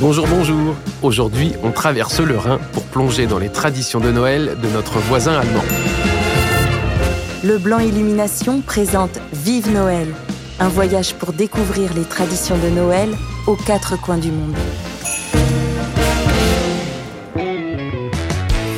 Bonjour, bonjour. Aujourd'hui, on traverse le Rhin pour plonger dans les traditions de Noël de notre voisin allemand. Le Blanc Illumination présente Vive Noël, un voyage pour découvrir les traditions de Noël aux quatre coins du monde.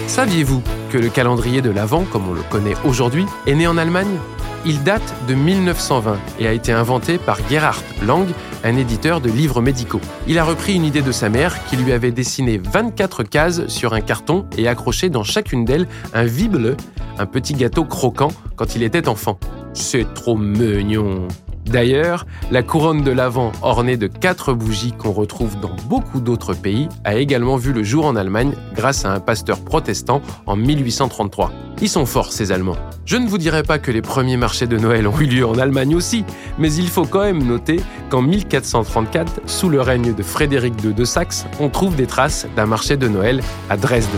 Saviez-vous que le calendrier de l'Avent, comme on le connaît aujourd'hui, est né en Allemagne? Il date de 1920 et a été inventé par Gerhard Lang, un éditeur de livres médicaux. Il a repris une idée de sa mère qui lui avait dessiné 24 cases sur un carton et accroché dans chacune d'elles un Wible, un petit gâteau croquant quand il était enfant. C'est trop mignon D'ailleurs, la couronne de l'Avent ornée de quatre bougies qu'on retrouve dans beaucoup d'autres pays a également vu le jour en Allemagne grâce à un pasteur protestant en 1833. Ils sont forts ces Allemands. Je ne vous dirai pas que les premiers marchés de Noël ont eu lieu en Allemagne aussi, mais il faut quand même noter qu'en 1434, sous le règne de Frédéric II de Saxe, on trouve des traces d'un marché de Noël à Dresde.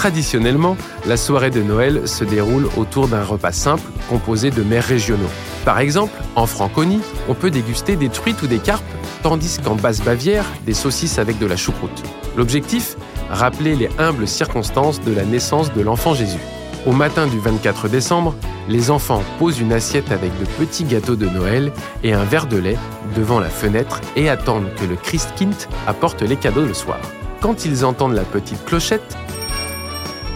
Traditionnellement, la soirée de Noël se déroule autour d'un repas simple composé de mets régionaux. Par exemple, en Franconie, on peut déguster des truites ou des carpes, tandis qu'en Basse-Bavière, des saucisses avec de la choucroute. L'objectif? Rappeler les humbles circonstances de la naissance de l'enfant Jésus. Au matin du 24 décembre, les enfants posent une assiette avec de petits gâteaux de Noël et un verre de lait devant la fenêtre et attendent que le Christkind apporte les cadeaux le soir. Quand ils entendent la petite clochette,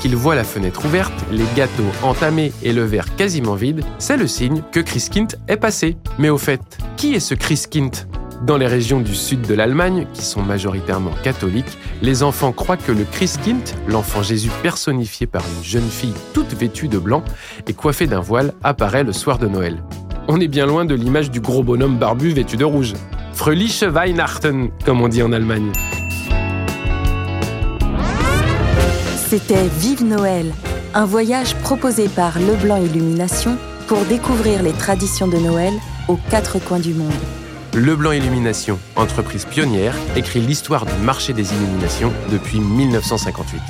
qu'ils voient la fenêtre ouverte, les gâteaux entamés et le verre quasiment vide, c'est le signe que Christkind est passé. Mais au fait, qui est ce Christkind dans les régions du sud de l'Allemagne, qui sont majoritairement catholiques, les enfants croient que le Christkind, l'enfant Jésus personnifié par une jeune fille toute vêtue de blanc et coiffée d'un voile, apparaît le soir de Noël. On est bien loin de l'image du gros bonhomme barbu vêtu de rouge. Fröhliche Weihnachten, comme on dit en Allemagne. C'était Vive Noël, un voyage proposé par Leblanc Illumination pour découvrir les traditions de Noël aux quatre coins du monde. Leblanc Illumination, entreprise pionnière, écrit l'histoire du marché des illuminations depuis 1958.